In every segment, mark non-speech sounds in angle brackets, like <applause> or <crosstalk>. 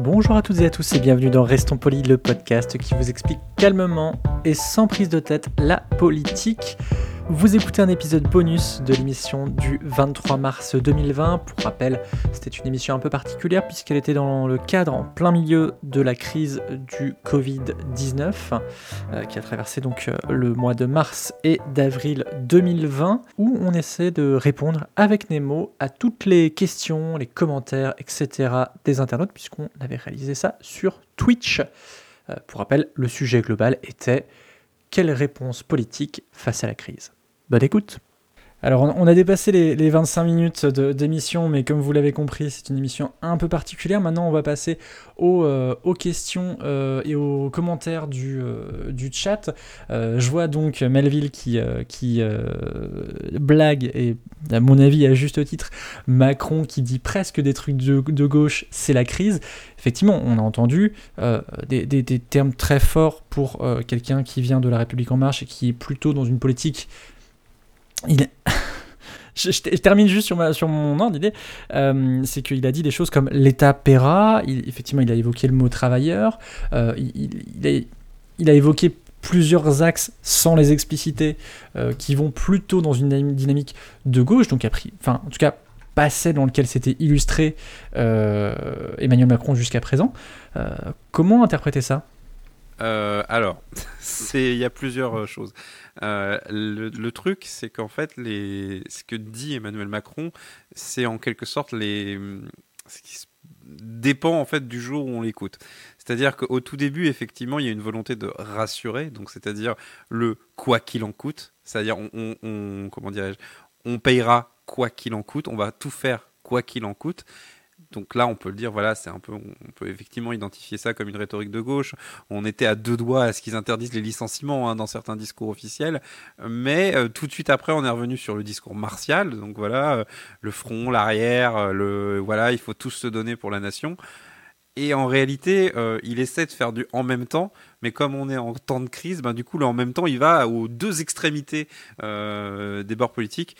Bonjour à toutes et à tous et bienvenue dans Restons Polis, le podcast qui vous explique calmement et sans prise de tête la politique. Vous écoutez un épisode bonus de l'émission du 23 mars 2020. Pour rappel, c'était une émission un peu particulière puisqu'elle était dans le cadre en plein milieu de la crise du Covid-19 euh, qui a traversé donc euh, le mois de mars et d'avril 2020 où on essaie de répondre avec Nemo à toutes les questions, les commentaires, etc. des internautes puisqu'on avait réalisé ça sur Twitch. Euh, pour rappel, le sujet global était quelle réponse politique face à la crise? Bonne écoute. Alors, on a dépassé les, les 25 minutes d'émission, mais comme vous l'avez compris, c'est une émission un peu particulière. Maintenant, on va passer aux, euh, aux questions euh, et aux commentaires du, euh, du chat. Je vois donc Melville qui, qui blague, et à mon avis, à juste titre, Macron qui dit presque des trucs de, de gauche, c'est la crise. Effectivement, on a entendu des, des- termes très forts pour quelqu'un qui vient de la République En Marche et qui est plutôt dans une politique il <laughs> je, termine juste sur, mon ordre d'idée. Euh, c'est qu'il a dit des choses comme l'État paiera. Effectivement, il a évoqué le mot travailleur. Euh, il, a, évoqué plusieurs axes sans les expliciter euh, qui vont plutôt dans une dynam- dynamique de gauche. Donc, a enfin, en tout cas, pas celle dans lequel s'était illustré Emmanuel Macron jusqu'à présent. Comment interpréter ça? Euh, alors, <laughs> il y a plusieurs euh, choses. Euh, le, truc, c'est qu'en fait, ce que dit Emmanuel Macron, c'est en quelque sorte ce qui dépend en fait du jour où on l'écoute. C'est-à-dire qu'au tout début, effectivement, il y a une volonté de rassurer, donc c'est-à-dire le quoi qu'il en coûte, c'est-à-dire on- on- comment dirais-je, on payera quoi qu'il en coûte, on va tout faire quoi qu'il en coûte. Donc là, on peut le dire, voilà, c'est un peu, on peut effectivement identifier ça comme une rhétorique de gauche. On était à deux doigts à ce qu'ils interdisent les licenciements hein, dans certains discours officiels, mais euh, tout de suite après, on est revenu sur le discours martial. Donc voilà, euh, le front, l'arrière, euh, le voilà, il faut tous se donner pour la nation. Et en réalité, il essaie de faire du en même temps, mais comme on est en temps de crise, ben, du coup, en même temps, il va aux deux extrémités des bords politiques.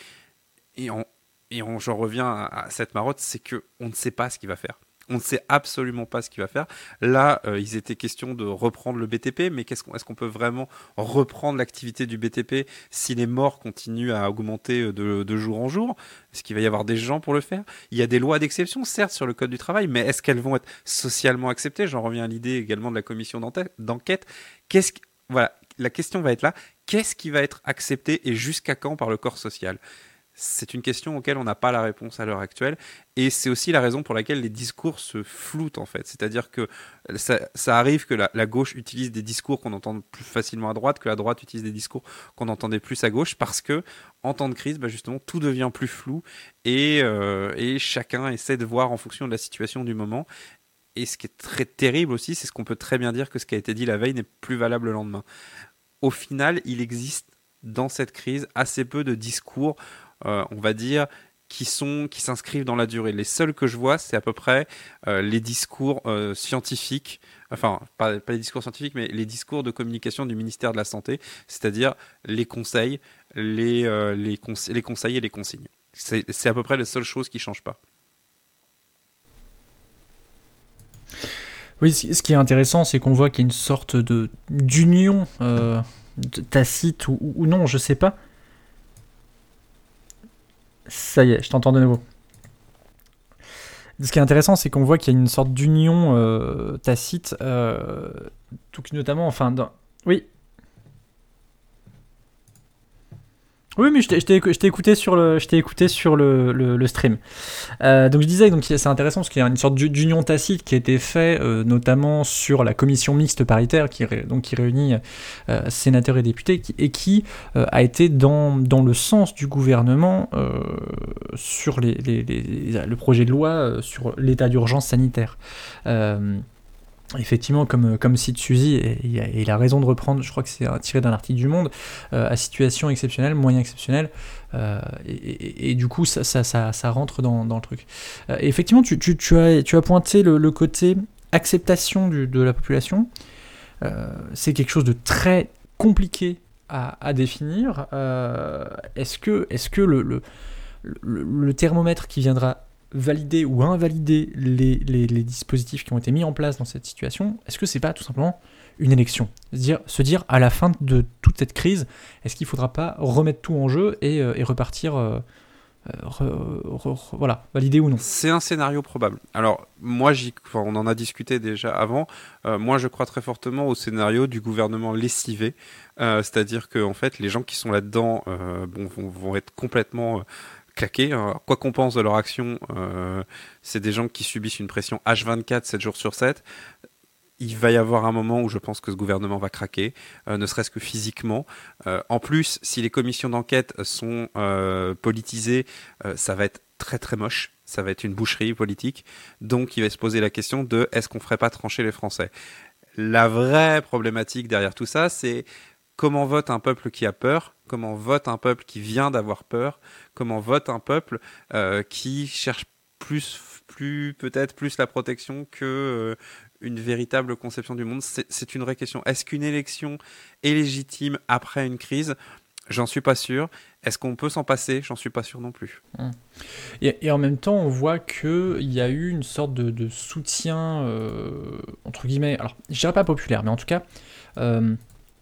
Et, en- et on- j'en reviens à, cette marotte, c'est que on ne sait pas ce qu'il va faire. On ne sait absolument pas ce qu'il va faire. Là, euh, il était question de reprendre le BTP, mais est-ce qu'on peut vraiment reprendre l'activité du BTP si les morts continuent à augmenter euh, de, jour en jour? Est-ce qu'il va y avoir des gens pour le faire? Il y a des lois d'exception, certes, sur le code du travail, mais est-ce qu'elles vont être socialement acceptées? J'en reviens à l'idée également de la commission d'enquête- la question va être là. Qu'est-ce qui va être accepté et jusqu'à quand par le corps social? C'est une question auquel on n'a pas la réponse à l'heure actuelle. Et c'est aussi la raison pour laquelle les discours se floutent, en fait. C'est-à-dire que ça, arrive que la, gauche utilise des discours qu'on entend plus facilement à droite, que la droite utilise des discours qu'on entendait plus à gauche, parce que en temps de crise, bah, justement, tout devient plus flou euh, et chacun essaie de voir en fonction de la situation du moment. Et ce qui est très terrible aussi, c'est ce qu'on peut très bien dire que ce qui a été dit la veille n'est plus valable le lendemain. Au final, il existe dans cette crise assez peu de discours euh, on va dire, qui sont qui s'inscrivent dans la durée. Les seuls que je vois, c'est à peu près euh, les discours euh, scientifiques, enfin pas, les discours scientifiques, mais les discours de communication du ministère de la Santé, c'est-à-dire les conseils, les, les, les conseils et les consignes. C'est à peu près les seules choses qui changent pas. Oui, ce qui est intéressant, c'est qu'on voit qu'il y a une sorte de d'union tacite ou, ou non, je sais pas. Ça y est, je t'entends de nouveau. Ce qui est intéressant, c'est qu'on voit qu'il y a une sorte d'union euh, tacite, euh, donc notamment, enfin, oui. Oui, mais je t'ai- écouté sur le, je écouté sur le, le, stream. Euh, donc je disais, donc c'est intéressant parce qu'il y a une sorte d'u- d'union tacite qui a été faite, euh, notamment sur la commission mixte paritaire qui, donc, qui réunit euh, sénateurs et députés et qui a été dans, dans le sens du gouvernement sur les, le projet de loi sur l'état d'urgence sanitaire. Euh, Effectivement, comme, comme cite Suzy, et il a, a raison de reprendre, je crois que c'est euh, tiré d'un article du Monde, euh, à situation exceptionnelle, moyen exceptionnel, euh, et, du coup, ça, ça, ça, rentre dans, dans le truc. Euh, effectivement, tu, tu, tu as, tu as pointé le, le côté acceptation du- de la population. Euh, c'est quelque chose de très compliqué à, à définir. Euh, est-ce que, est-ce que le, le, le, le thermomètre qui viendra valider ou invalider les, les, dispositifs qui ont été mis en place dans cette situation, est-ce que c'est pas tout simplement une élection? Se dire, se dire à la fin de toute cette crise, est-ce qu'il ne faudra pas remettre tout en jeu et, euh, repartir, euh, euh, voilà, valider ou non? C'est un scénario probable. Alors, moi, on en a discuté déjà avant. Euh, moi, je crois très fortement au scénario du gouvernement lessivé. C'est-à-dire que, en fait, les gens qui sont là-dedans vont, être complètement claqués. hein. Quoi qu'on pense de leur action, euh, c'est des gens qui subissent une pression H24, 7 jours sur 7. Il va y avoir un moment où je pense que ce gouvernement va craquer, euh, ne serait-ce que physiquement. Euh, en plus, si les commissions d'enquête sont euh, politisées, euh, ça va être très très moche. Ça va être une boucherie politique. Donc, il va se poser la question de est-ce qu'on ferait pas trancher les Français? La vraie problématique derrière tout ça, c'est comment vote un peuple qui a peur Comment vote un peuple qui vient d'avoir peur Comment vote un peuple euh, qui cherche plus, peut-être plus la protection que euh, une véritable conception du monde C'est une vraie question. Est-ce qu'une élection est légitime après une crise? J'en suis pas sûr. Est-ce qu'on peut s'en passer? J'en suis pas sûr non plus. Et, et en même temps, on voit qu'il y a eu une sorte de, soutien, euh, entre guillemets, alors je dirais pas populaire, mais en tout cas,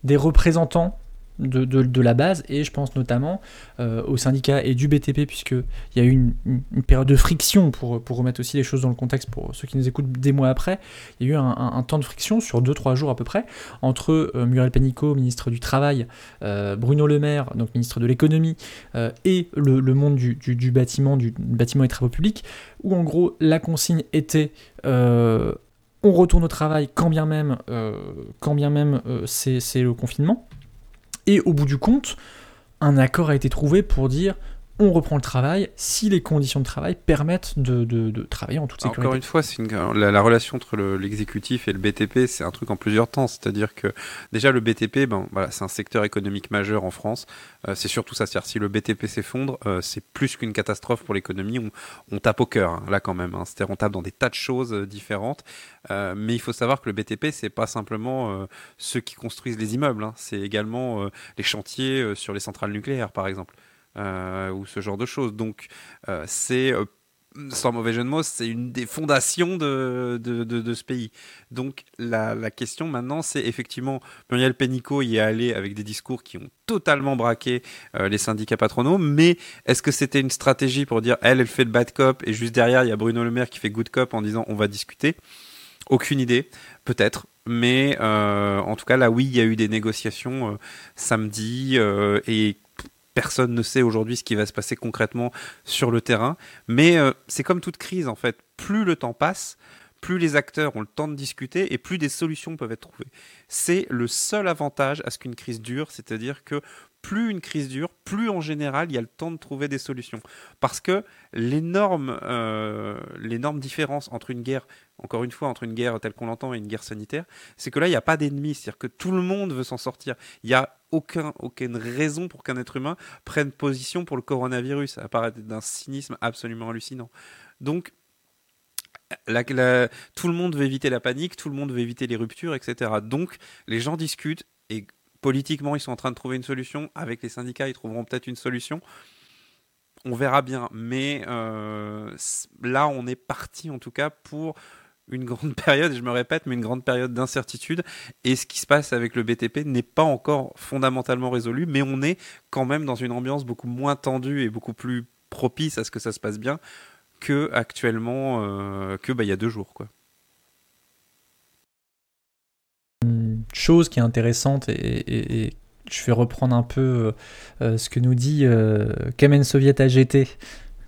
des représentants de, la base, et je pense notamment euh, aux syndicats et du BTP, puisqu'il y a eu une, période de friction, pour, remettre aussi les choses dans le contexte pour ceux qui nous écoutent des mois après, il y a eu un, temps de friction sur 2-3 jours à peu près, entre euh, Muriel Pénicaud, ministre du Travail, euh, Bruno Le Maire, donc ministre de l'économie, euh, et le, monde du, du- bâtiment, du bâtiment et travaux publics, où en gros la consigne était euh, on retourne au travail quand bien même, quand bien même c'est le confinement. Et au bout du compte, un accord a été trouvé pour dire on reprend le travail si les conditions de travail permettent de, de- de travailler en toute sécurité. Encore une fois, une- la, la relation entre le- l'exécutif et le BTP, c'est un truc en plusieurs temps. C'est-à-dire que déjà le BTP, ben voilà, c'est un secteur économique majeur en France. Euh, c'est surtout ça. C'est-à-dire si le BTP s'effondre, euh, c'est plus qu'une catastrophe pour l'économie. On, on tape au cœur hein, là quand même. hein. C'est-à-dire on tape dans des tas de choses euh, différentes. Mais il faut savoir que le BTP, c'est pas simplement ceux qui construisent les immeubles. hein. C'est également les chantiers sur les centrales nucléaires, par exemple, ou ce genre de choses. Donc euh, c'est euh, sans mauvais jeu de mots, c'est une des fondations de, de, ce pays. Donc la, question maintenant, c'est effectivement, Muriel Pénicaud y est allée avec des discours qui ont totalement braqué euh, les syndicats patronaux, mais est-ce que c'était une stratégie pour dire, elle, elle fait le bad cop, et juste derrière, il y a Bruno Le Maire qui fait good cop en disant, on va discuter? Aucune idée, peut-être. Mais euh, en tout cas, là, oui, il y a eu des négociations euh, samedi, euh, et personne ne sait aujourd'hui ce qui va se passer concrètement sur le terrain. Mais euh, c'est comme toute crise en fait. Plus le temps passe, plus les acteurs ont le temps de discuter et plus des solutions peuvent être trouvées. C'est le seul avantage à ce qu'une crise dure, c'est-à-dire que plus une crise dure, plus en général il y a le temps de trouver des solutions. Parce que l'énorme euh, l'énorme différence entre une guerre, encore une fois, entre une guerre telle qu'on l'entend et une guerre sanitaire, c'est que là il n'y a pas d'ennemi, c'est-à-dire que tout le monde veut s'en sortir. Il n'y a aucun, aucune raison pour qu'un être humain prenne position pour le coronavirus. Ça apparaît d'un cynisme absolument hallucinant. Donc, tout le monde veut éviter la panique, tout le monde veut éviter les ruptures, etc. Donc, les gens discutent et politiquement, ils sont en train de trouver une solution. Avec les syndicats, ils trouveront peut-être une solution. On verra bien. Mais euh, là, on est parti en tout cas pour une <laughs> grande période, et je me répète, mais une grande période d'incertitude. Et ce qui se passe avec le BTP n'est pas encore fondamentalement résolu, mais on est quand même dans une ambiance beaucoup moins tendue et beaucoup plus propice à ce que ça se passe bien que actuellement, euh, que bah, il y a deux jours. Quoi. Chose qui est intéressante et, je vais reprendre un peu ce que nous dit Kamen Soviet AGT,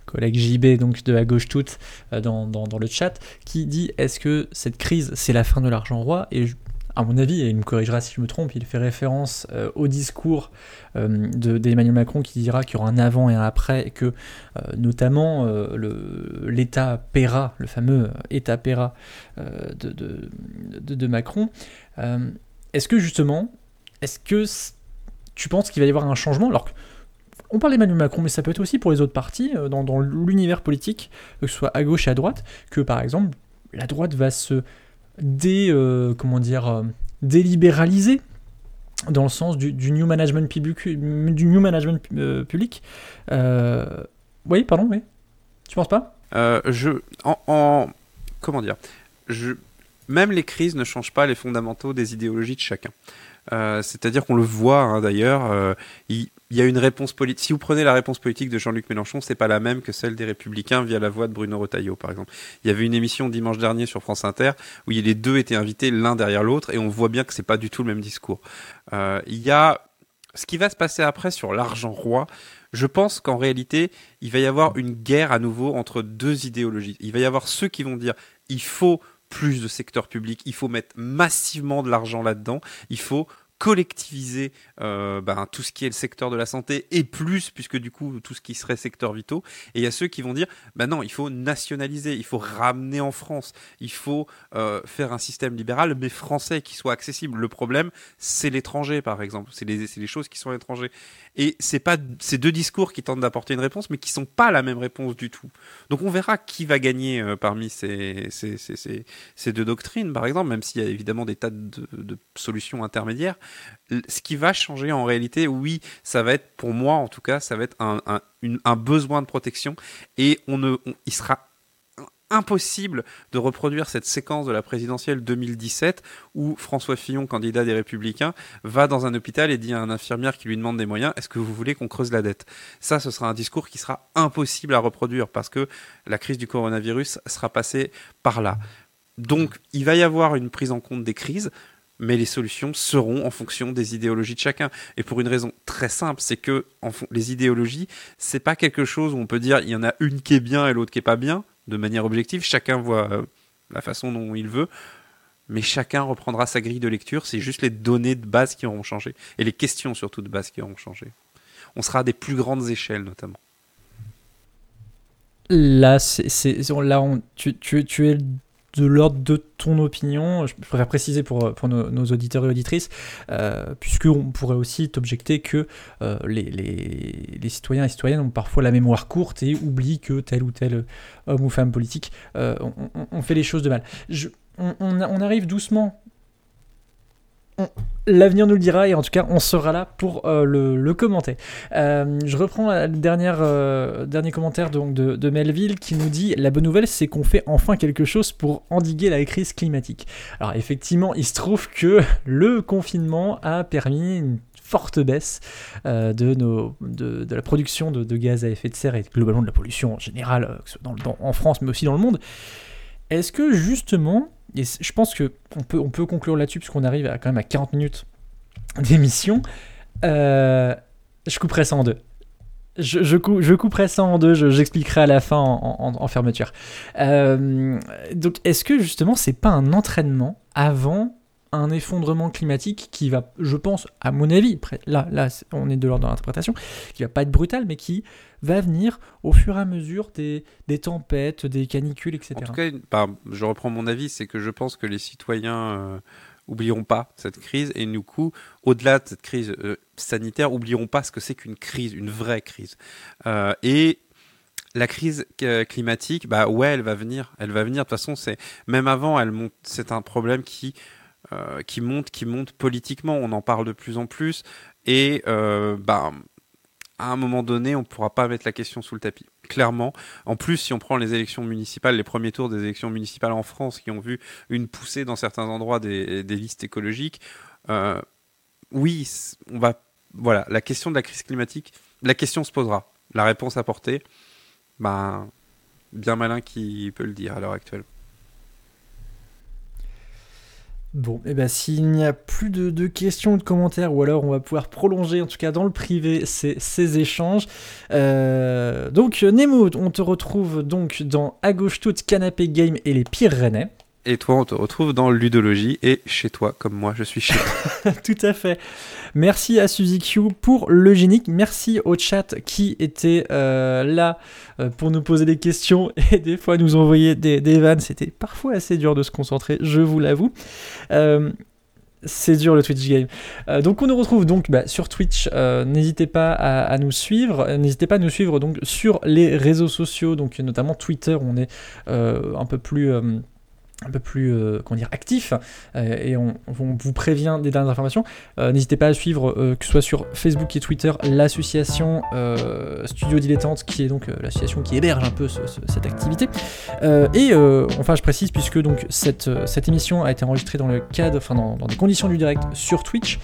collègue JB donc de la gauche toute dans, dans, le chat, qui dit est-ce que cette crise c'est la fin de l'argent roi? Et à mon avis, et il me corrigera si je me trompe, il fait référence euh, au discours euh, d'Emmanuel Macron qui dira qu'il y aura un avant et un après, et que euh, notamment l'État paiera, le fameux État paiera de, de, Macron. Est-ce que justement, est-ce que tu penses qu'il va y avoir un changement? Alors on parle d'Emmanuel Macron, mais ça peut être aussi pour les autres partis, dans, dans l'univers politique, que ce soit à gauche et à droite, que par exemple, la droite va se dé, euh, comment dire, euh, délibéralisé dans le sens du, new management public. Euh, oui, pardon, oui. Tu penses pas? Je, en, comment dire, je, même les crises ne changent pas les fondamentaux des idéologies de chacun. C'est-à-dire qu'on le voit hein, d'ailleurs, il, il y a une réponse politique. Si vous prenez la réponse politique de Jean-Luc Mélenchon, c'est pas la même que celle des Républicains via la voix de Bruno Retailleau, par exemple. Il y avait une émission dimanche dernier sur France Inter où les deux étaient invités l'un derrière l'autre et on voit bien que c'est pas du tout le même discours. Euh, il y a ce qui va se passer après sur l'argent roi. Je pense qu'en réalité, il va y avoir une guerre à nouveau entre deux idéologies. Il va y avoir ceux qui vont dire il faut plus de secteur public, il faut mettre massivement de l'argent là-dedans, il faut collectiviser euh, ben, tout ce qui est le secteur de la santé et plus, puisque du coup, tout ce qui serait secteur vitaux. Et il y a ceux qui vont dire, ben non, il faut nationaliser, il faut ramener en France, il faut euh, faire un système libéral, mais français, qui soit accessible. Le problème, c'est l'étranger, par exemple. C'est les, les, choses qui sont à l'étranger. Et c'est pas ces deux discours qui tentent d'apporter une réponse, mais qui sont pas la même réponse du tout. Donc on verra qui va gagner euh, parmi ces, ces, ces, ces, deux doctrines, par exemple, même s'il y a évidemment des tas de, de solutions intermédiaires ce qui va changer en réalité, oui, ça va être, pour moi en tout cas, ça va être un, besoin de protection et on il sera impossible de reproduire cette séquence de la présidentielle 2017 où François Fillon, candidat des Républicains, va dans un hôpital et dit à un infirmière qui lui demande des moyens Est-ce que vous voulez qu'on creuse la dette? Ça, ce sera un discours qui sera impossible à reproduire parce que la crise du coronavirus sera passée par là. Donc, il va y avoir une prise en compte des crises mais les solutions seront en fonction des idéologies de chacun. Et pour une raison très simple, c'est que les idéologies, c'est pas quelque chose où on peut dire il y en a une qui est bien et l'autre qui est pas bien, de manière objective. Chacun voit euh, la façon dont il veut, mais chacun reprendra sa grille de lecture. C'est juste les données de base qui auront changé et les questions surtout de base qui auront changé. On sera à des plus grandes échelles notamment. Là, là tu, tu, tu de l'ordre de ton opinion, je préfère préciser pour, pour nos, auditeurs et auditrices, euh, puisqu'on pourrait aussi t'objecter que euh, les, les, citoyens et citoyennes ont parfois la mémoire courte et oublient que tel ou tel homme ou femme politique euh, on, fait les choses de mal. on, on, arrive doucement L'avenir nous le dira et en tout cas on sera là pour euh, le, commenter. Euh, je reprends le dernière, euh, dernier commentaire donc, de, Melville qui nous dit La bonne nouvelle c'est qu'on fait enfin quelque chose pour endiguer la crise climatique. Alors effectivement il se trouve que le confinement a permis une forte baisse de, nos, de, la production de, gaz à effet de serre et globalement de la pollution en général en France mais aussi dans le monde. Est-ce que justement et je pense peut, on peut conclure là-dessus, puisqu'on arrive quand même à 40 minutes d'émission. Euh, je couperai ça en deux. Je, je, couperai ça en deux, j'expliquerai à la fin en, fermeture. Euh, donc, est-ce que justement, c'est pas un entraînement avant un effondrement climatique qui va, je pense, à mon avis, là, là on est de l'ordre de l'interprétation, qui va pas être brutal, mais qui va venir au fur et à mesure des, des tempêtes, des canicules, etc. En tout cas, je reprends mon avis, c'est que je pense que les citoyens euh, pas cette crise et du coup, au-delà de cette crise euh, sanitaire, oublieront pas ce que c'est qu'une crise, une vraie crise. Euh, et la crise climatique, bah ouais, elle va venir, elle va venir. De toute façon, c'est même avant, elle monte. C'est un problème qui euh, qui monte, qui monte politiquement. On en parle de plus en plus. Et euh, bah, à un moment donné, on ne pourra pas mettre la question sous le tapis. Clairement. En plus, si on prend les élections municipales, les premiers tours des élections municipales en France, qui ont vu une poussée dans certains endroits des, listes écologiques, euh, oui, on va. Voilà, la question de la crise climatique, la question se posera. La réponse apportée, ben, bien malin qui peut le dire à l'heure actuelle. Bon, et ben s'il n'y a plus de, questions ou de commentaires, ou alors on va pouvoir prolonger, en tout cas dans le privé, ces, ces échanges. Euh, donc Nemo, on te retrouve donc dans À gauche toute, Canapé Game et les pires rennais. Et toi, on te retrouve dans Ludologie et chez toi, comme moi, je suis chez toi. <laughs> Tout à fait. Merci à Suzy Q pour le génique. Merci au chat qui était euh, là euh, pour nous poser des questions <laughs> et des fois nous envoyer des, des vannes. C'était parfois assez dur de se concentrer, je vous l'avoue. Euh, c'est dur le Twitch game. Donc on nous retrouve donc bah, sur Twitch. N'hésitez pas à, nous suivre. N'hésitez pas à nous suivre donc sur les réseaux sociaux, donc notamment Twitter. On est un peu plus un peu plus euh, actif euh, et on, vous prévient des dernières informations. Euh, N'hésitez pas à suivre que ce soit sur Facebook et Twitter l'association Studio Dilettante qui est donc l'association qui héberge un peu ce- ce- cette activité. Et enfin je précise puisque donc cette, émission a été enregistrée dans le cadre, enfin dans, des conditions du direct sur Twitch.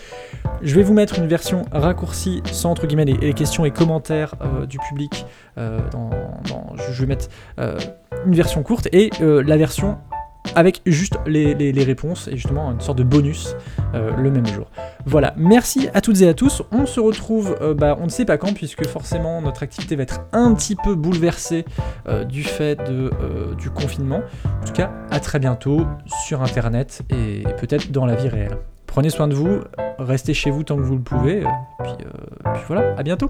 Je vais vous mettre une version raccourcie sans entre guillemets les, questions et commentaires du public. dans, je vais mettre une version courte et la version avec juste les, réponses et justement une sorte de bonus euh, le même jour. Voilà, merci à toutes et à tous. On se retrouve, euh, bah, on ne sait pas quand, puisque forcément notre activité va être un petit peu bouleversée euh, du fait du confinement. En tout cas, à très bientôt sur Internet et, peut-être dans la vie réelle. Prenez soin de vous, restez chez vous tant que vous le pouvez, puis voilà, à bientôt.